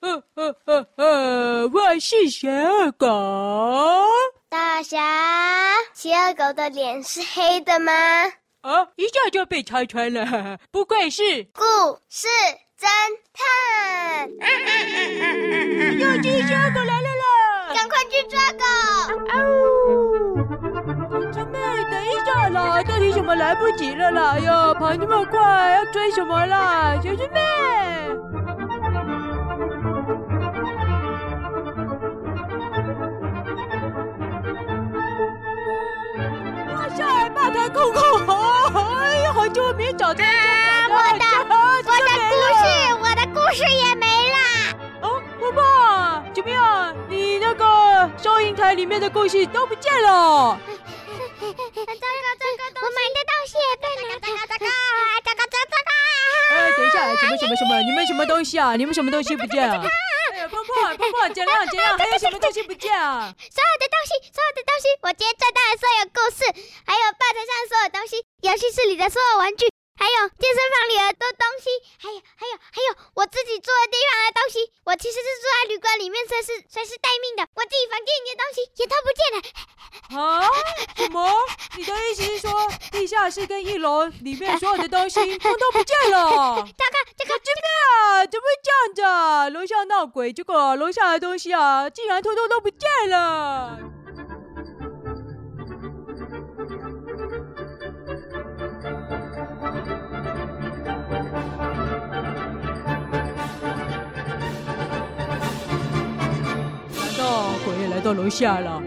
呃呃呃呃，我是邪恶狗。大侠，邪恶狗的脸是黑的吗？啊，一下就被拆穿了，不愧是故事侦探。有只邪恶狗来了啦！赶快去抓狗！小师妹，等一下啦，到底什么来不及了啦？哟，跑那么快，要追什么啦？小师妹。空空，哎呀，好久没找到。我的，我的故事，我的故事也没了。哦，婆婆，怎么样？你那个收银台里面的故事都不见了。糟糕糟糕，我买的东西也被拿走了。糟糕糟糕糟糕糟糕！哎，等一下，什么什么什么？你们什么东西啊？你们什么东西不见了？泡泡泡泡，怎样怎样？还有什么东西不见啊？我今天赚到的所有故事，还有报纸上所有东西，游戏室里的所有玩具，还有健身房里的东西，还有还有还有我自己住的地方的东西。我其实是住在旅馆里面，随时随时待命的。我自己房间里的东西也都不见了。啊？什么？你的意思是说，地下室跟一楼里面所有的东西通通不见了？大哥，这个这边啊，怎么会这样子啊？楼下闹鬼，结果楼下的东西啊，竟然通通都不见了。到楼下了？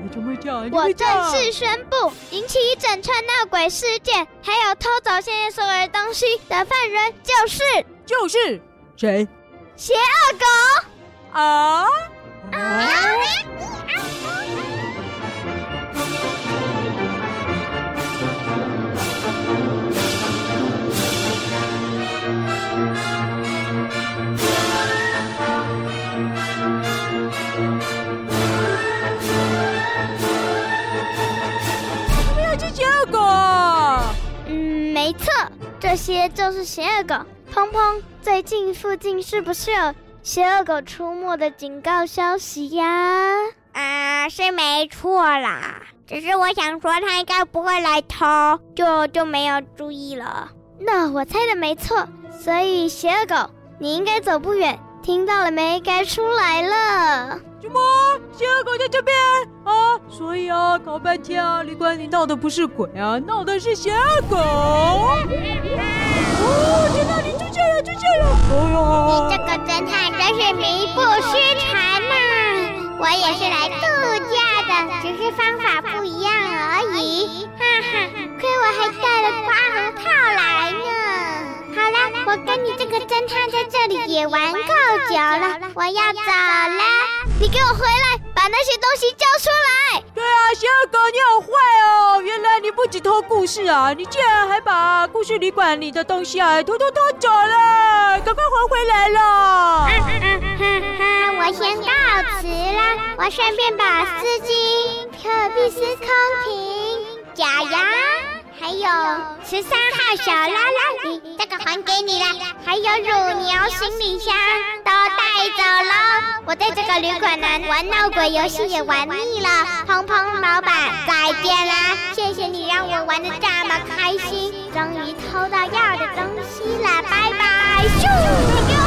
我正式宣布，引起一整串闹鬼事件，还有偷走现在所有的东西的犯人就是就是谁？邪恶狗啊！啊些就是邪恶狗。砰砰，最近附近是不是有邪恶狗出没的警告消息呀？啊，是没错啦。只是我想说，他应该不会来偷，就就没有注意了。那我猜的没错，所以邪恶狗，你应该走不远。听到了没？该出来了。什么？邪恶狗在这边啊？所以啊，搞半天啊，旅馆里闹的不是鬼啊，闹的是邪恶狗。哦，天哪，你出现了，出现了！哎呀，你这个侦探真是名不虚传呐！我也是来度假的，只是方法不一样而已。哈哈，亏我还带了刮胡套来呢。好了，我跟你这个侦探在这里也玩够久了，我要走了。你给我回来，把那些东西交出来！对啊，小狗，你好坏哦！原来你不止偷故事啊，你竟然还把故事旅馆里的东西啊偷偷偷走了！赶快还回来了！我先告辞啦，我顺便把丝巾、可比斯空瓶、假牙。还有十三号小拉拉里，这个还给你了。还有乳牛行李箱都带走喽。我在这个旅馆呢，玩闹鬼游戏也玩腻了。砰砰老板，再见啦！谢谢你让我玩得这么开心，终于偷到要的东西了，拜拜！咻，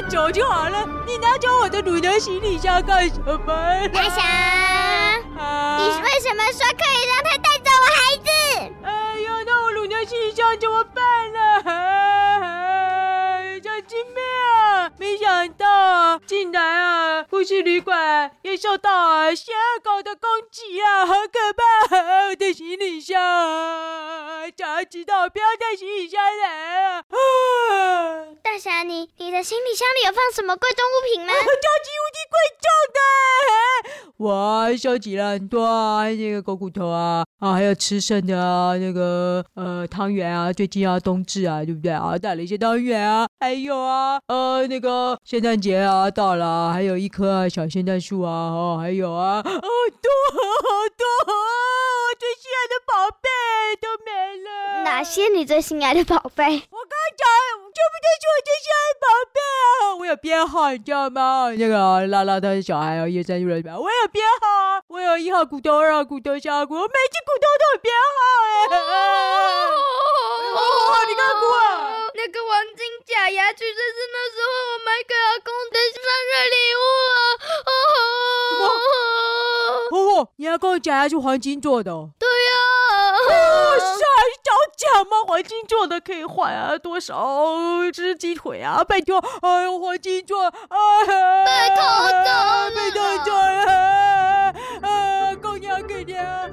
带走就好了。你拿走我的乳牛行李箱干什么？大侠，啊、你为什么说可以让他带走我孩子？哎呀，那我乳牛行李箱怎么办呢？小金妹啊，没想到竟然啊，呼吸旅馆也受到啊邪恶狗的攻击啊，好可怕！我的行李箱啊，早知道不要带行李箱来啊！啊大大侠，你你的行李箱里有放什么贵重物品吗？超级无敌贵重的！我收集了很多啊，那个狗骨头啊，啊，还有吃剩的啊，那个呃汤圆啊，最近要冬至啊，对不对啊？带了一些汤圆啊，还有啊，呃，那个圣诞节啊到了，还有一棵小圣诞树啊，哦，还有啊，好多好多，我最心爱的宝贝都没了。哪些你最心爱的宝贝？我，不就是我最心爱的宝贝啊？我有编号，你知道吗？那个拉拉他的小孩啊，叶山入了我有编号啊，我有一号骨头，二号骨头，三号骨头，每只骨头都有编号哎。哦，你看过啊？那个黄金假牙，其实是那时候我买给阿公的生日礼物啊。什么？哦，你阿公的假牙是黄金做的？对找奖吗？黄金做的可以换啊，多少只鸡腿啊？拜托，哎呦，黄金做，哎呀，被偷走了，被偷走了，啊，公羊给娘，啊！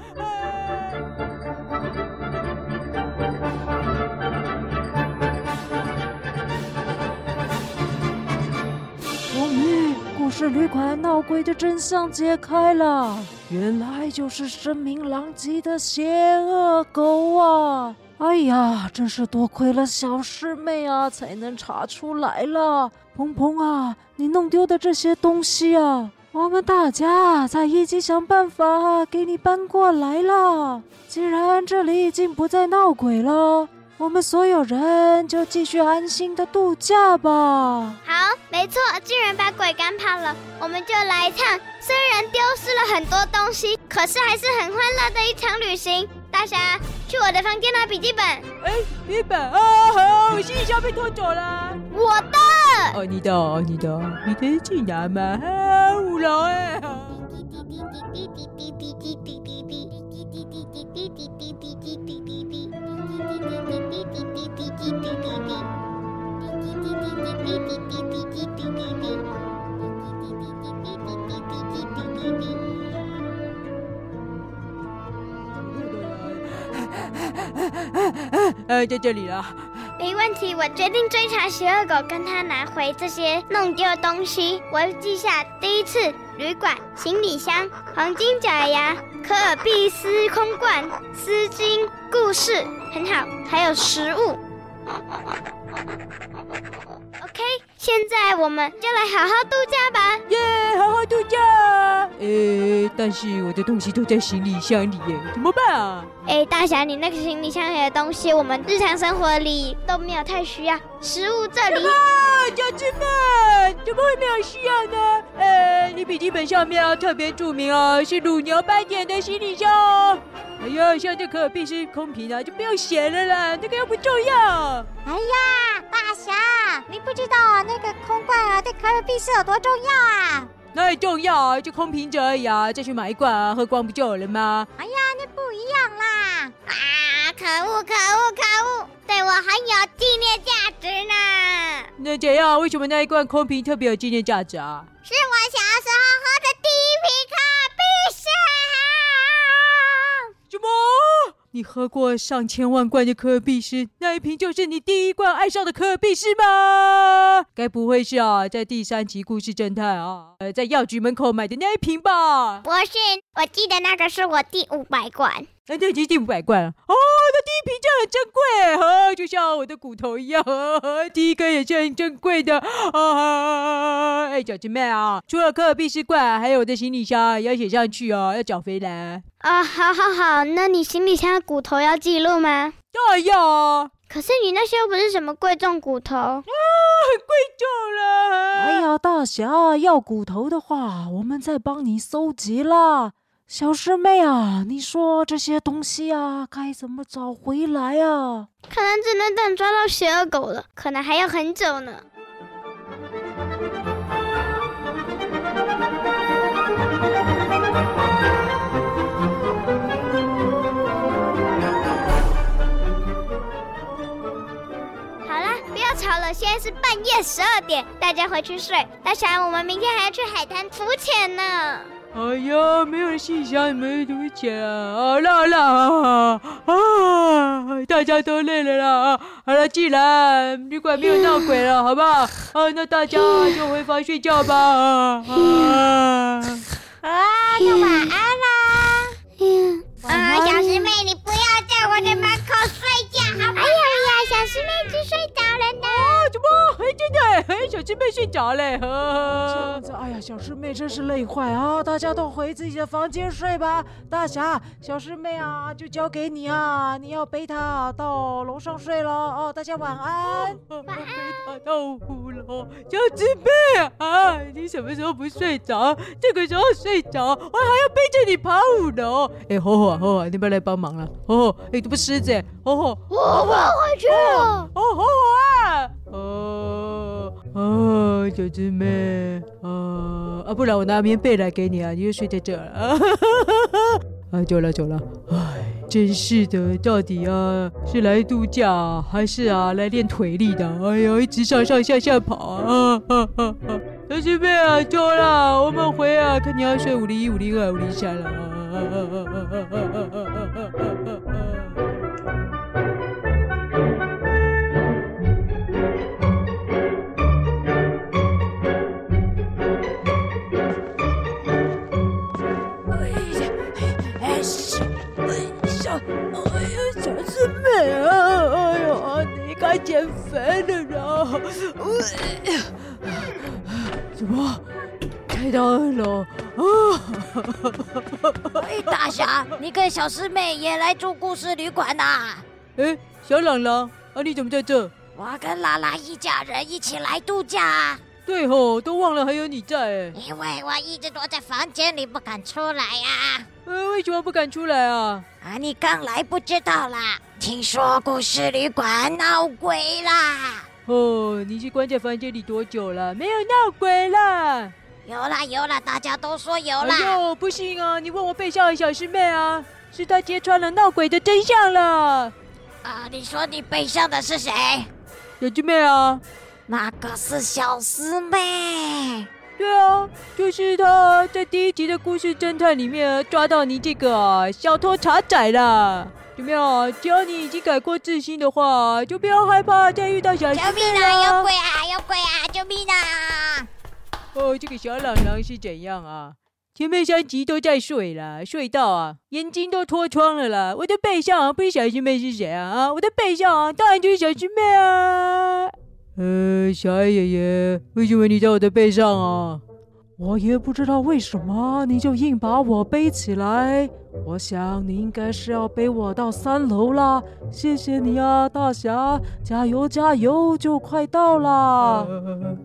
终于，故事旅馆闹鬼的真相揭开了。原来就是声名狼藉的邪恶狗啊！哎呀，真是多亏了小师妹啊，才能查出来了。鹏鹏啊，你弄丢的这些东西啊，我们大家在一起想办法给你搬过来了。既然这里已经不再闹鬼了。我们所有人就继续安心的度假吧。好，没错，既然把鬼赶跑了，我们就来一趟虽然丢失了很多东西，可是还是很欢乐的一场旅行。大侠，去我的房间拿笔记本。哎，笔记本啊，好，我行李箱被偷走了。我的。哦，你的，哦，你的，你的去拿吗？好，五楼哎。呃，在这里了。没问题，我决定追查邪恶狗，跟他拿回这些弄丢的东西。我要记下第一次旅馆、行李箱、黄金假牙、科尔必斯空罐、丝巾、故事，很好，还有食物。OK，现在我们就来好好度假吧！耶，yeah, 好好度假！诶，但是我的东西都在行李箱里耶，怎么办啊？诶，大侠，你那个行李箱里的东西，我们日常生活里都没有太需要。食物这里，家人们，怎么会没有需要呢？呃，你笔记本上面要特别注明哦，是乳牛斑点的行李箱哦。哎呀，像这可尔必斯空瓶啊，就不用写了啦，那个又不重要。哎呀，大侠，你不知道那个空罐啊，对可尔必斯有多重要啊？那也重要啊，就空瓶子而已啊，再去买一罐啊，喝光不就有了吗？哎呀，那不一样啦！啊，可恶，可恶，可恶，对我很有纪念价值呢。那怎样？为什么那一罐空瓶特别有纪念价值啊？是我你喝过上千万罐的可尔必斯，那一瓶就是你第一罐爱上的可尔必斯吗？该不会是啊，在第三集故事侦探啊，呃，在药局门口买的那一瓶吧？不是，我记得那个是我第五百罐。那这已经第五百罐了第一瓶就很珍贵，哈、哦，就像我的骨头一样，呵呵第一根也是很珍贵的啊！哎，小姐妹啊，除了可尔必斯罐，还有我的行李箱也要写上去哦，要缴回来啊！好好好，那你行李箱的骨头要记录吗？当然要啊！可是你那些又不是什么贵重骨头啊，很贵重了。哎呀，大侠要骨头的话，我们再帮你搜集啦。小师妹啊，你说这些东西啊，该怎么找回来啊？可能只能等抓到邪恶狗了，可能还要很久呢。好啦，不要吵了，现在是半夜十二点，大家回去睡。大侠，我们明天还要去海滩浮潜呢。哎呀，没有人欣赏你们多钱啊！好了好了啊，啊，大家都累了啦。好了，既然旅馆没有闹鬼了，好不好？啊，那大家就回房睡觉吧。啊，啊，那晚安啦。嗯，啊，小师妹，你不要在我的门口睡觉，好不好？哎呀呀，小师妹已经睡着了呢。妹睡着嘞。呵这样子，哎呀，小师妹真是累坏啊！大家都回自己的房间睡吧。大侠，小师妹啊，就交给你啊，你要背她到楼上睡了哦。大家晚安。晚安。背她到五楼，小师妹啊，你什么时候不睡着？这个时候睡着，我还要背着你爬五楼。哎，好好啊，好好，你不要来帮忙了。哦，哎，这不狮子，哦，我不回去了。哦，好好啊。哦，小师妹，啊啊，不然我拿棉被来给你啊，你就睡在这儿 了。啊，走了走了，哎，真是的，到底啊是来度假还是啊来练腿力的？哎呀，一直上上下下跑啊！小师妹啊，走了，我们回啊，看你要睡五零一、五零二、五零三了。啊到二楼啊？哎，大侠，你跟小师妹也来住故事旅馆呐？哎，小朗朗啊，你怎么在这？我跟拉拉一家人一起来度假。啊对吼，都忘了还有你在。因为我一直躲在房间里不敢出来呀。呃，为什么不敢出来啊？啊，你刚来不知道啦。听说故事旅馆闹鬼啦！哦，你是关在房间里多久了？没有闹鬼了？有啦有啦，大家都说有啦。哎呦，不信啊！你问我背上的小师妹啊，是她揭穿了闹鬼的真相了。啊，你说你背上的是谁？小师妹啊？那个是小师妹。对啊，就是她在第一集的故事侦探里面抓到你这个小偷茶仔了。怎么样？只要你已经改过自新的话，就不要害怕再遇到小师妹了。救命啊！有鬼啊！有鬼啊！救命啊！哦，这个小朗朗是怎样啊？前面三集都在睡了，睡到啊，眼睛都脱窗了啦。我的背上啊，不是小师妹是谁啊？啊，我的背上啊，当然就是小师妹啊。呃，小爱爷爷，为什么你在我的背上啊？我也不知道为什么，你就硬把我背起来。我想你应该是要背我到三楼啦，谢谢你啊，大侠，加油加油，就快到了。啊，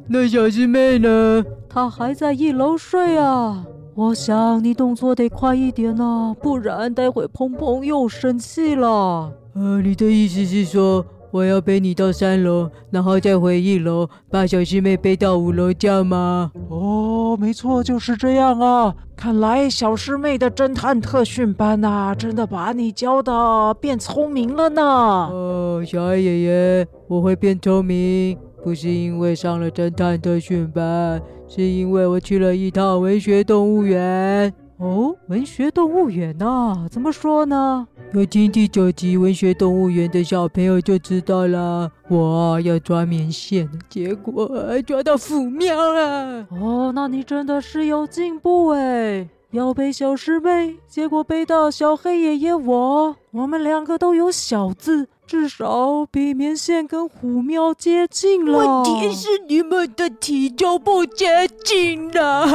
那小师妹呢？她还在一楼睡啊。我想你动作得快一点啊，不然待会鹏鹏又生气了。呃，你的意思是说我要背你到三楼，然后再回一楼，把小师妹背到五楼，这样吗？哦，没错，就是这样啊。看来小师妹的侦探特训班呐、啊，真的把你教的变聪明了呢。哦，小爱爷爷，我会变聪明，不是因为上了侦探特训班，是因为我去了一趟文学动物园。哦，文学动物园呐、啊，怎么说呢？有听第九集文学动物园的小朋友就知道了。我要抓棉线，结果抓到虎喵了。哦，那你真的是有进步哎！要背小师妹，结果背到小黑爷爷我，我们两个都有小字，至少比棉线跟虎喵接近了。问题是你们的体重不接近了。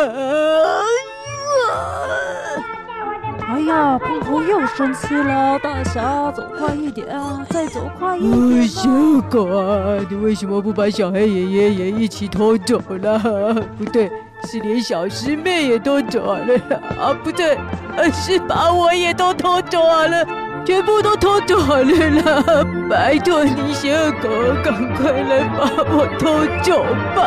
哎呀，鹏鹏又生气了！大侠，走快一点啊，再走快一点！小狗啊，你为什么不把小黑爷爷也一起偷走了？不对，是连小师妹也偷走了啊！不对，是把我也都偷走了，全部都偷走了啦！拜托你，小狗，赶快来把我偷走吧！